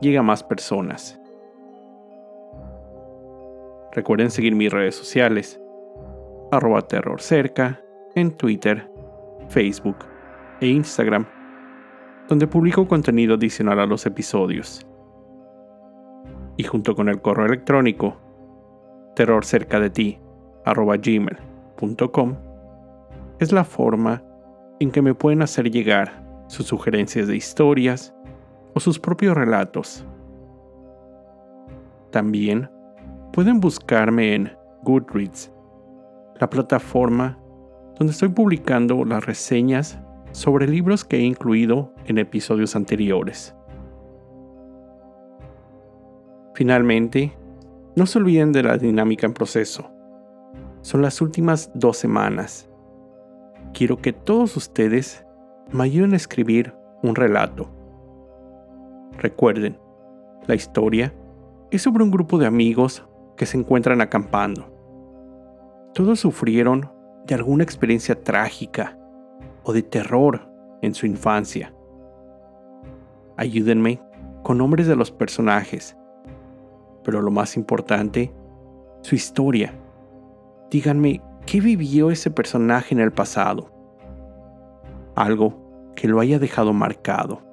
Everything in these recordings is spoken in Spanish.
llegue a más personas. Recuerden seguir mis redes sociales, arroba terrorcerca, en Twitter, Facebook e Instagram, donde publico contenido adicional a los episodios. Y junto con el correo electrónico, terrorcercadeti, es la forma en que me pueden hacer llegar sus sugerencias de historias o sus propios relatos. También pueden buscarme en Goodreads, la plataforma donde estoy publicando las reseñas sobre libros que he incluido en episodios anteriores. Finalmente, no se olviden de la dinámica en proceso. Son las últimas dos semanas. Quiero que todos ustedes me ayuden a escribir un relato. Recuerden, la historia es sobre un grupo de amigos que se encuentran acampando. Todos sufrieron de alguna experiencia trágica o de terror en su infancia. Ayúdenme con nombres de los personajes, pero lo más importante, su historia. Díganme qué vivió ese personaje en el pasado. Algo que lo haya dejado marcado.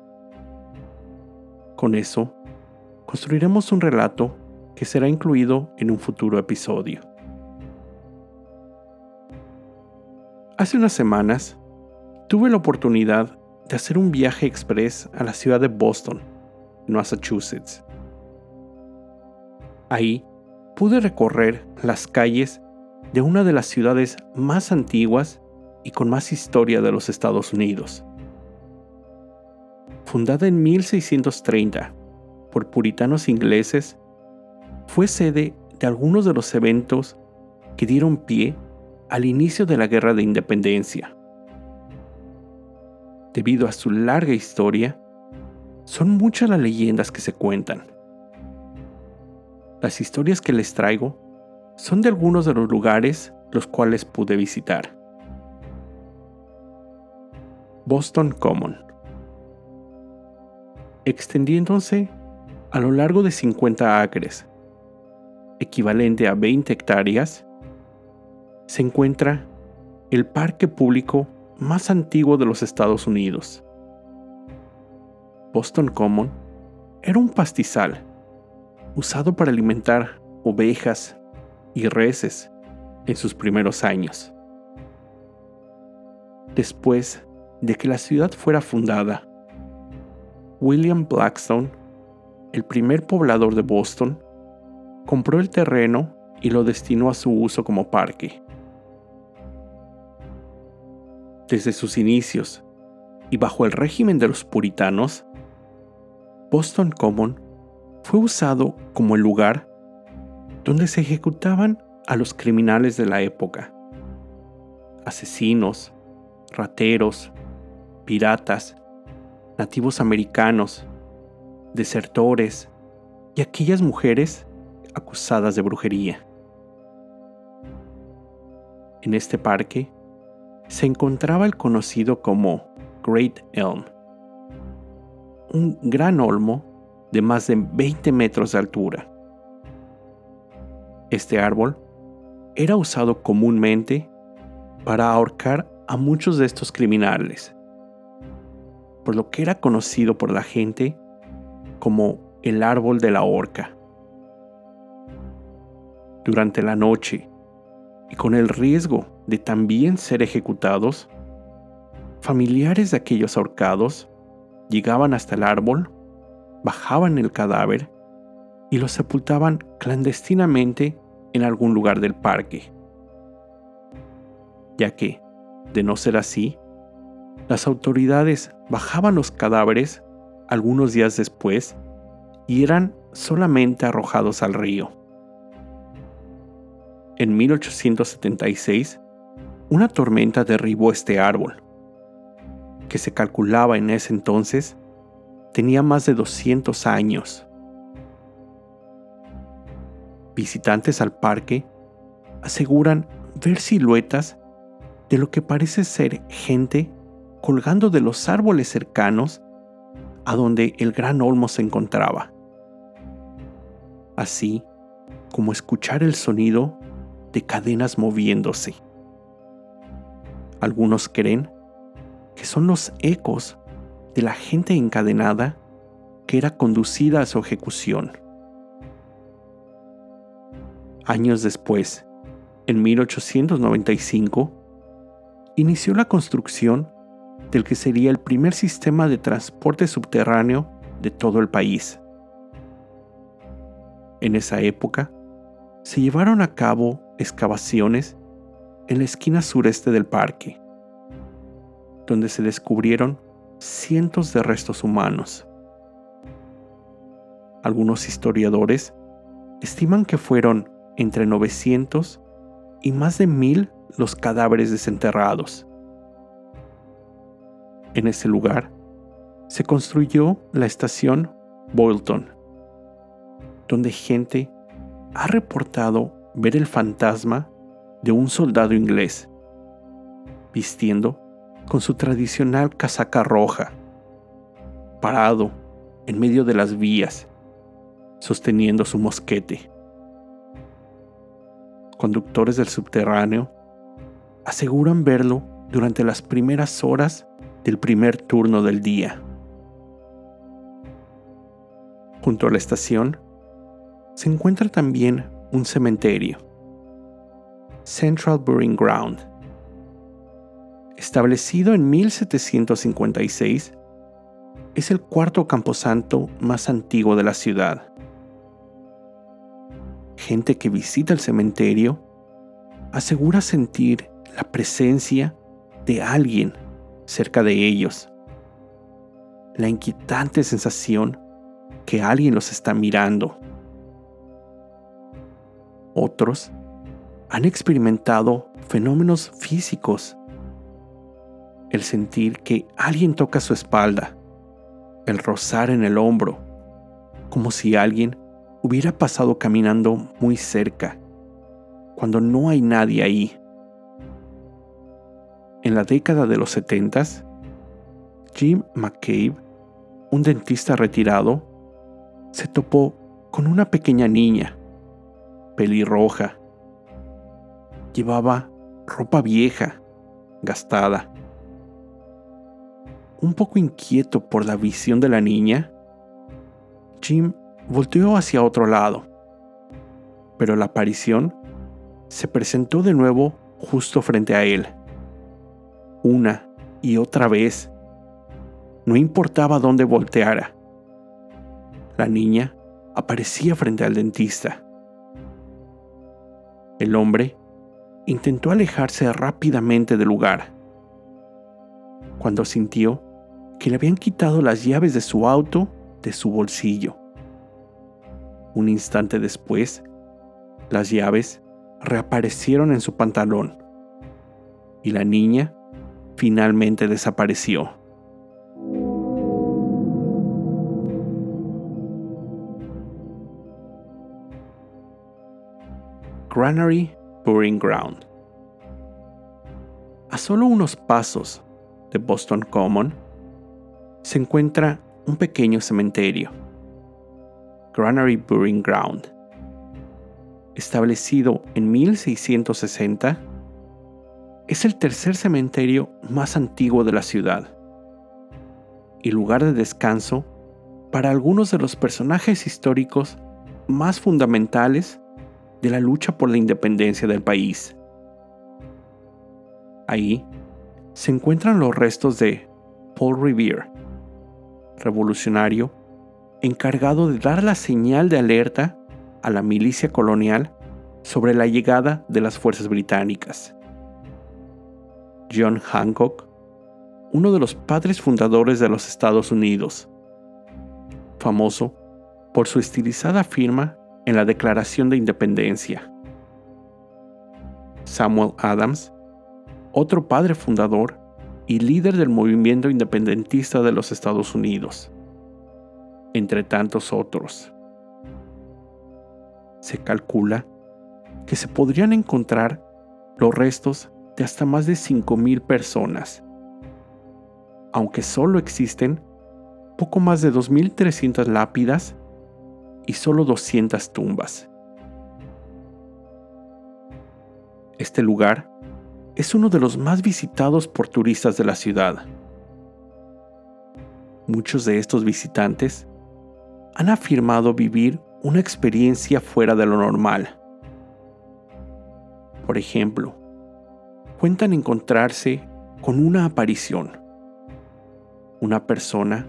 Con eso, construiremos un relato que será incluido en un futuro episodio. Hace unas semanas, tuve la oportunidad de hacer un viaje express a la ciudad de Boston, Massachusetts. Ahí pude recorrer las calles de una de las ciudades más antiguas y con más historia de los Estados Unidos. Fundada en 1630 por puritanos ingleses, fue sede de algunos de los eventos que dieron pie al inicio de la Guerra de Independencia. Debido a su larga historia, son muchas las leyendas que se cuentan. Las historias que les traigo son de algunos de los lugares los cuales pude visitar. Boston Common. Extendiéndose a lo largo de 50 acres, equivalente a 20 hectáreas, se encuentra el parque público más antiguo de los Estados Unidos. Boston Common era un pastizal usado para alimentar ovejas y reses en sus primeros años. Después de que la ciudad fuera fundada, William Blackstone, el primer poblador de Boston, compró el terreno y lo destinó a su uso como parque. Desde sus inicios y bajo el régimen de los puritanos, Boston Common fue usado como el lugar donde se ejecutaban a los criminales de la época, asesinos, rateros, piratas, nativos americanos, desertores y aquellas mujeres acusadas de brujería. En este parque se encontraba el conocido como Great Elm, un gran olmo de más de 20 metros de altura. Este árbol era usado comúnmente para ahorcar a muchos de estos criminales, por lo que era conocido por la gente como el árbol de la horca durante la noche y con el riesgo de también ser ejecutados, familiares de aquellos ahorcados llegaban hasta el árbol, bajaban el cadáver y lo sepultaban clandestinamente en algún lugar del parque. Ya que, de no ser así, las autoridades bajaban los cadáveres algunos días después y eran solamente arrojados al río. En 1876, una tormenta derribó este árbol, que se calculaba en ese entonces tenía más de 200 años. Visitantes al parque aseguran ver siluetas de lo que parece ser gente colgando de los árboles cercanos a donde el gran olmo se encontraba. Así como escuchar el sonido de cadenas moviéndose. Algunos creen que son los ecos de la gente encadenada que era conducida a su ejecución. Años después, en 1895, inició la construcción del que sería el primer sistema de transporte subterráneo de todo el país. En esa época, se llevaron a cabo excavaciones en la esquina sureste del parque, donde se descubrieron cientos de restos humanos. Algunos historiadores estiman que fueron entre 900 y más de mil los cadáveres desenterrados. En ese lugar se construyó la estación Bolton, donde gente ha reportado ver el fantasma de un soldado inglés, vistiendo con su tradicional casaca roja, parado en medio de las vías, sosteniendo su mosquete. Conductores del subterráneo aseguran verlo durante las primeras horas del primer turno del día. Junto a la estación se encuentra también un cementerio, Central Burying Ground. Establecido en 1756, es el cuarto camposanto más antiguo de la ciudad. Gente que visita el cementerio asegura sentir la presencia de alguien cerca de ellos. La inquietante sensación que alguien los está mirando. Otros han experimentado fenómenos físicos. El sentir que alguien toca su espalda, el rozar en el hombro, como si alguien hubiera pasado caminando muy cerca, cuando no hay nadie ahí. En la década de los 70, Jim McCabe, un dentista retirado, se topó con una pequeña niña pelirroja. Llevaba ropa vieja, gastada. Un poco inquieto por la visión de la niña, Jim volteó hacia otro lado, pero la aparición se presentó de nuevo justo frente a él. Una y otra vez. No importaba dónde volteara. La niña aparecía frente al dentista. El hombre intentó alejarse rápidamente del lugar. Cuando sintió que le habían quitado las llaves de su auto de su bolsillo. Un instante después, las llaves reaparecieron en su pantalón y la niña finalmente desapareció. Granary Burying Ground. A solo unos pasos de Boston Common se encuentra un pequeño cementerio, Granary Burying Ground. Establecido en 1660, es el tercer cementerio más antiguo de la ciudad y lugar de descanso para algunos de los personajes históricos más fundamentales de la lucha por la independencia del país. Ahí se encuentran los restos de Paul Revere, revolucionario encargado de dar la señal de alerta a la milicia colonial sobre la llegada de las fuerzas británicas. John Hancock, uno de los padres fundadores de los Estados Unidos, famoso por su estilizada firma en la Declaración de Independencia. Samuel Adams, otro padre fundador y líder del movimiento independentista de los Estados Unidos, entre tantos otros. Se calcula que se podrían encontrar los restos de hasta más de 5.000 personas, aunque solo existen poco más de 2.300 lápidas y solo 200 tumbas. Este lugar es uno de los más visitados por turistas de la ciudad. Muchos de estos visitantes han afirmado vivir una experiencia fuera de lo normal. Por ejemplo, cuentan encontrarse con una aparición. Una persona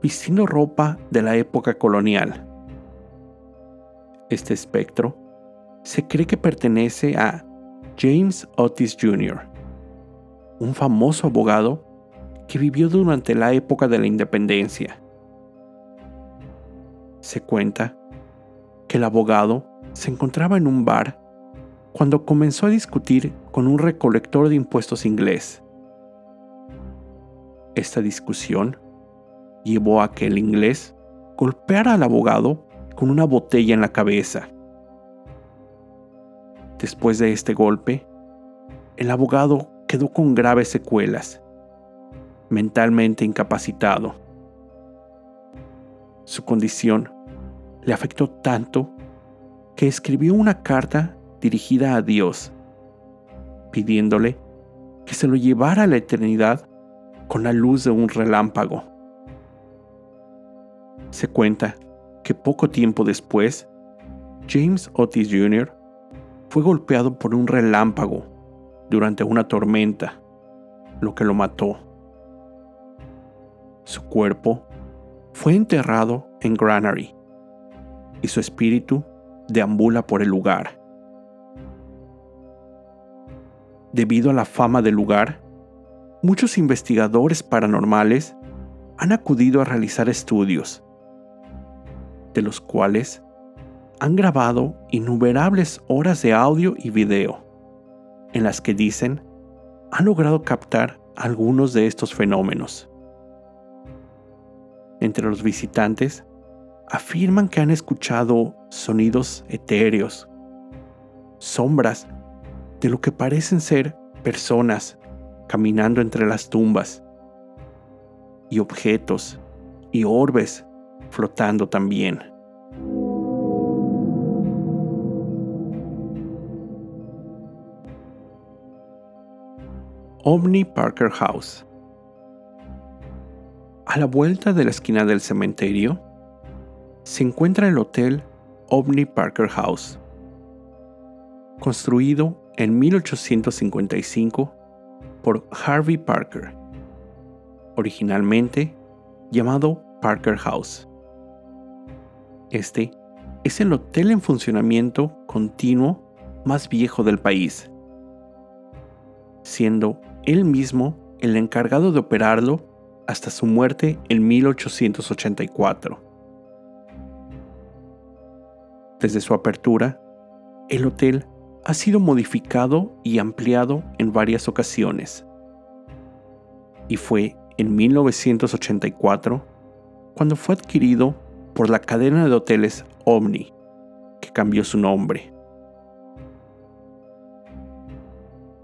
vistiendo ropa de la época colonial. Este espectro se cree que pertenece a James Otis Jr., un famoso abogado que vivió durante la época de la independencia. Se cuenta que el abogado se encontraba en un bar cuando comenzó a discutir con un recolector de impuestos inglés. Esta discusión llevó a que el inglés golpeara al abogado con una botella en la cabeza. Después de este golpe, el abogado quedó con graves secuelas, mentalmente incapacitado. Su condición le afectó tanto que escribió una carta dirigida a Dios, pidiéndole que se lo llevara a la eternidad con la luz de un relámpago. Se cuenta que poco tiempo después, James Otis Jr. fue golpeado por un relámpago durante una tormenta, lo que lo mató. Su cuerpo fue enterrado en Granary y su espíritu deambula por el lugar. Debido a la fama del lugar, muchos investigadores paranormales han acudido a realizar estudios de los cuales han grabado innumerables horas de audio y video, en las que dicen han logrado captar algunos de estos fenómenos. Entre los visitantes, afirman que han escuchado sonidos etéreos, sombras de lo que parecen ser personas caminando entre las tumbas, y objetos y orbes flotando también. Omni Parker House. A la vuelta de la esquina del cementerio se encuentra el hotel Omni Parker House, construido en 1855 por Harvey Parker, originalmente llamado Parker House. Este es el hotel en funcionamiento continuo más viejo del país, siendo él mismo el encargado de operarlo hasta su muerte en 1884. Desde su apertura, el hotel ha sido modificado y ampliado en varias ocasiones. Y fue en 1984 cuando fue adquirido por la cadena de hoteles Omni, que cambió su nombre.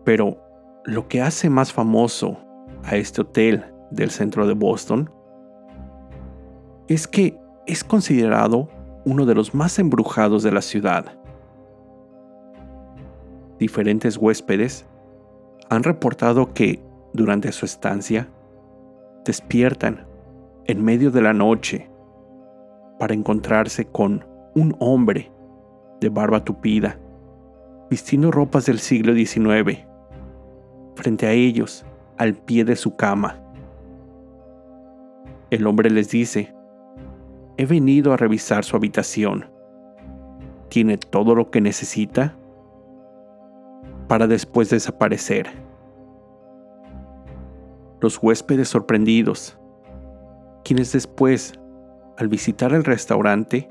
Pero lo que hace más famoso a este hotel del centro de Boston es que es considerado uno de los más embrujados de la ciudad. Diferentes huéspedes han reportado que durante su estancia despiertan en medio de la noche para encontrarse con un hombre de barba tupida, vistiendo ropas del siglo XIX, frente a ellos, al pie de su cama. El hombre les dice, he venido a revisar su habitación. ¿Tiene todo lo que necesita? Para después desaparecer. Los huéspedes sorprendidos, quienes después al visitar el restaurante,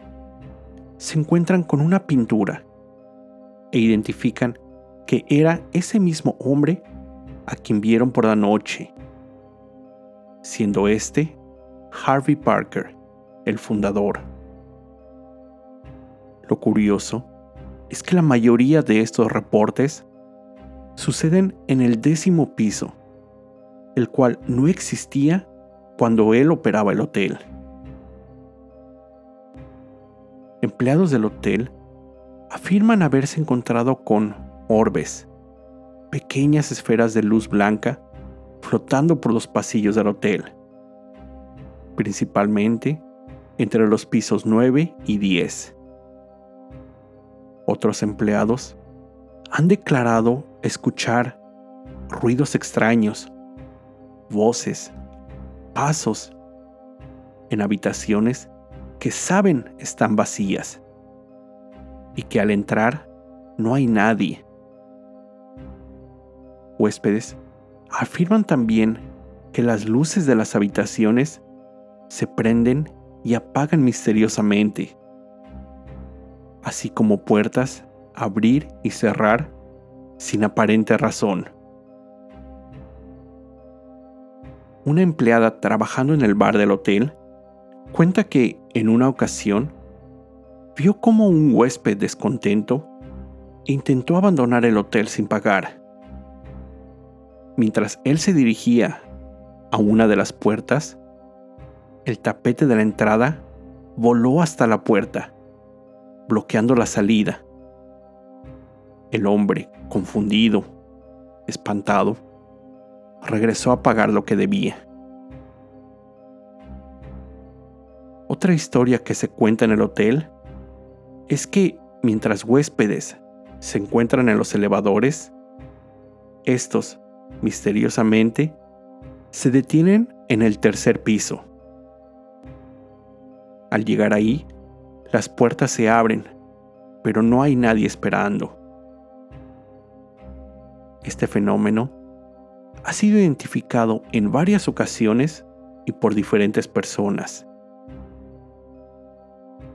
se encuentran con una pintura e identifican que era ese mismo hombre a quien vieron por la noche, siendo este Harvey Parker, el fundador. Lo curioso es que la mayoría de estos reportes suceden en el décimo piso, el cual no existía cuando él operaba el hotel. Empleados del hotel afirman haberse encontrado con orbes, pequeñas esferas de luz blanca flotando por los pasillos del hotel, principalmente entre los pisos 9 y 10. Otros empleados han declarado escuchar ruidos extraños, voces, pasos en habitaciones que saben están vacías y que al entrar no hay nadie. Huéspedes afirman también que las luces de las habitaciones se prenden y apagan misteriosamente, así como puertas abrir y cerrar sin aparente razón. Una empleada trabajando en el bar del hotel cuenta que en una ocasión vio como un huésped descontento intentó abandonar el hotel sin pagar. Mientras él se dirigía a una de las puertas, el tapete de la entrada voló hasta la puerta, bloqueando la salida. El hombre, confundido, espantado, regresó a pagar lo que debía. Otra historia que se cuenta en el hotel es que mientras huéspedes se encuentran en los elevadores, estos, misteriosamente, se detienen en el tercer piso. Al llegar ahí, las puertas se abren, pero no hay nadie esperando. Este fenómeno ha sido identificado en varias ocasiones y por diferentes personas.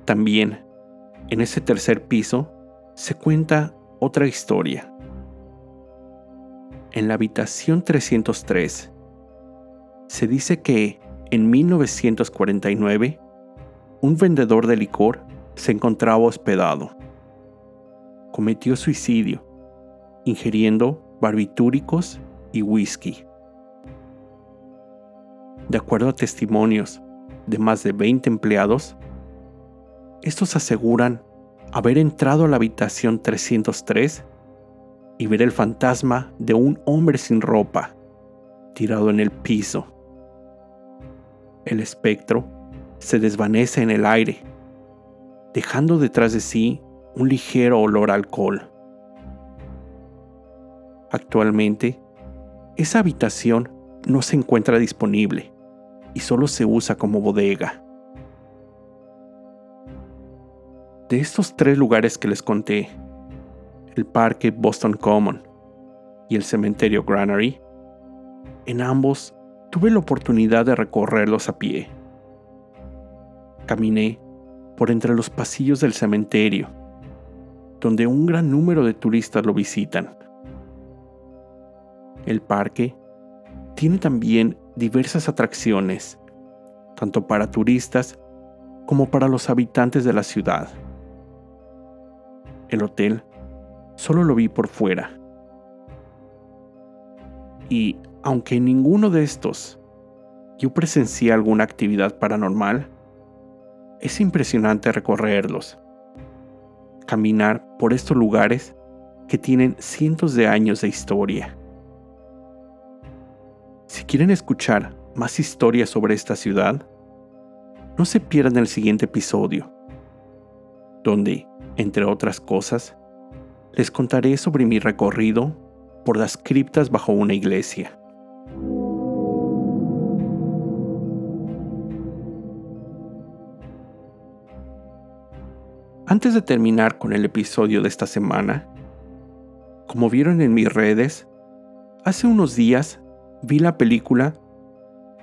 También, en ese tercer piso, se cuenta otra historia. En la habitación 303, se dice que en 1949, un vendedor de licor se encontraba hospedado. Cometió suicidio, ingiriendo barbitúricos y whisky. De acuerdo a testimonios de más de 20 empleados, estos aseguran haber entrado a la habitación 303 y ver el fantasma de un hombre sin ropa tirado en el piso. El espectro se desvanece en el aire, dejando detrás de sí un ligero olor a alcohol. Actualmente, esa habitación no se encuentra disponible y solo se usa como bodega. De estos tres lugares que les conté, el parque Boston Common y el cementerio Granary, en ambos tuve la oportunidad de recorrerlos a pie. Caminé por entre los pasillos del cementerio, donde un gran número de turistas lo visitan. El parque tiene también diversas atracciones, tanto para turistas como para los habitantes de la ciudad. El hotel solo lo vi por fuera. Y aunque en ninguno de estos yo presencié alguna actividad paranormal, es impresionante recorrerlos. Caminar por estos lugares que tienen cientos de años de historia. Quieren escuchar más historias sobre esta ciudad, no se pierdan el siguiente episodio, donde entre otras cosas, les contaré sobre mi recorrido por las criptas bajo una iglesia. Antes de terminar con el episodio de esta semana, como vieron en mis redes, hace unos días vi la película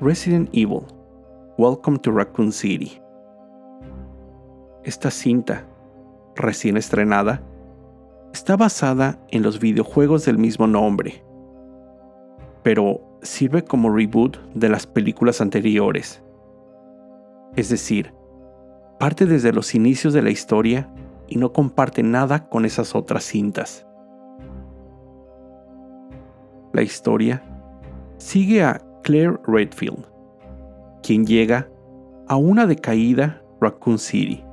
Resident Evil, Welcome to Raccoon City, Esta cinta, recién estrenada, está basada en los videojuegos del mismo nombre, pero sirve como reboot de las películas anteriores. Es decir, parte desde los inicios de la historia y no comparte nada con esas otras cintas. La historia sigue a Claire Redfield, quien llega a una decaída Raccoon City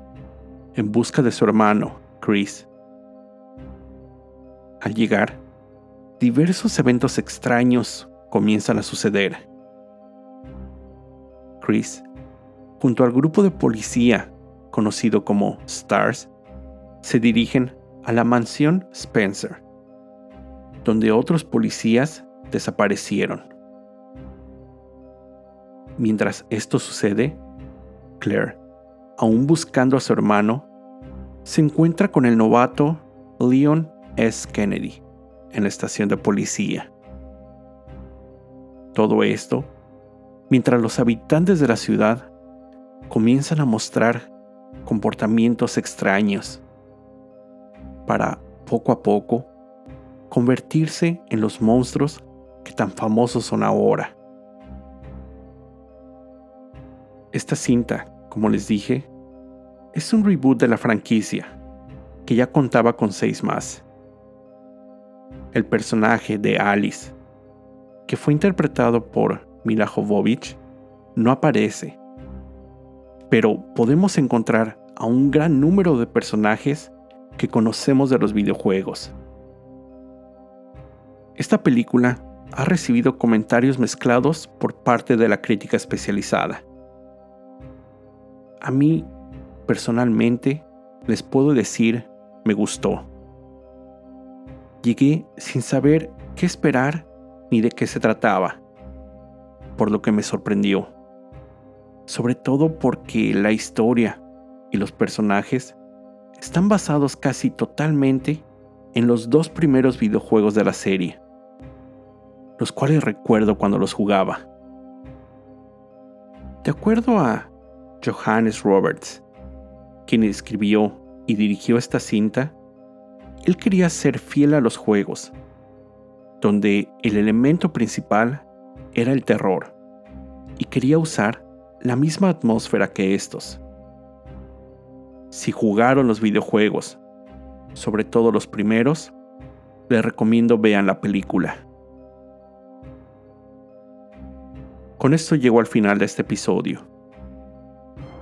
en busca de su hermano, Chris. Al llegar, diversos eventos extraños comienzan a suceder. Chris, junto al grupo de policía conocido como STARS, se dirigen a la mansión Spencer, donde otros policías desaparecieron. Mientras esto sucede, Claire, aún buscando a su hermano, se encuentra con el novato Leon S. Kennedy en la estación de policía. Todo esto mientras los habitantes de la ciudad comienzan a mostrar comportamientos extraños para poco a poco convertirse en los monstruos que tan famosos son ahora. Esta cinta, como les dije, es un reboot de la franquicia, que ya contaba con seis más. El personaje de Alice, que fue interpretado por Mila Jovovich, no aparece, pero podemos encontrar a un gran número de personajes que conocemos de los videojuegos. Esta película ha recibido comentarios mezclados por parte de la crítica especializada. A mí, personalmente, les puedo decir, me gustó. Llegué sin saber qué esperar ni de qué se trataba, por lo que me sorprendió. Sobre todo porque la historia y los personajes están basados casi totalmente en los dos primeros videojuegos de la serie, los cuales recuerdo cuando los jugaba. De acuerdo a Johannes Roberts, quien escribió y dirigió esta cinta, él quería ser fiel a los juegos, donde el elemento principal era el terror, y quería usar la misma atmósfera que estos. Si jugaron los videojuegos, sobre todo los primeros, les recomiendo vean la película. Con esto llego al final de este episodio.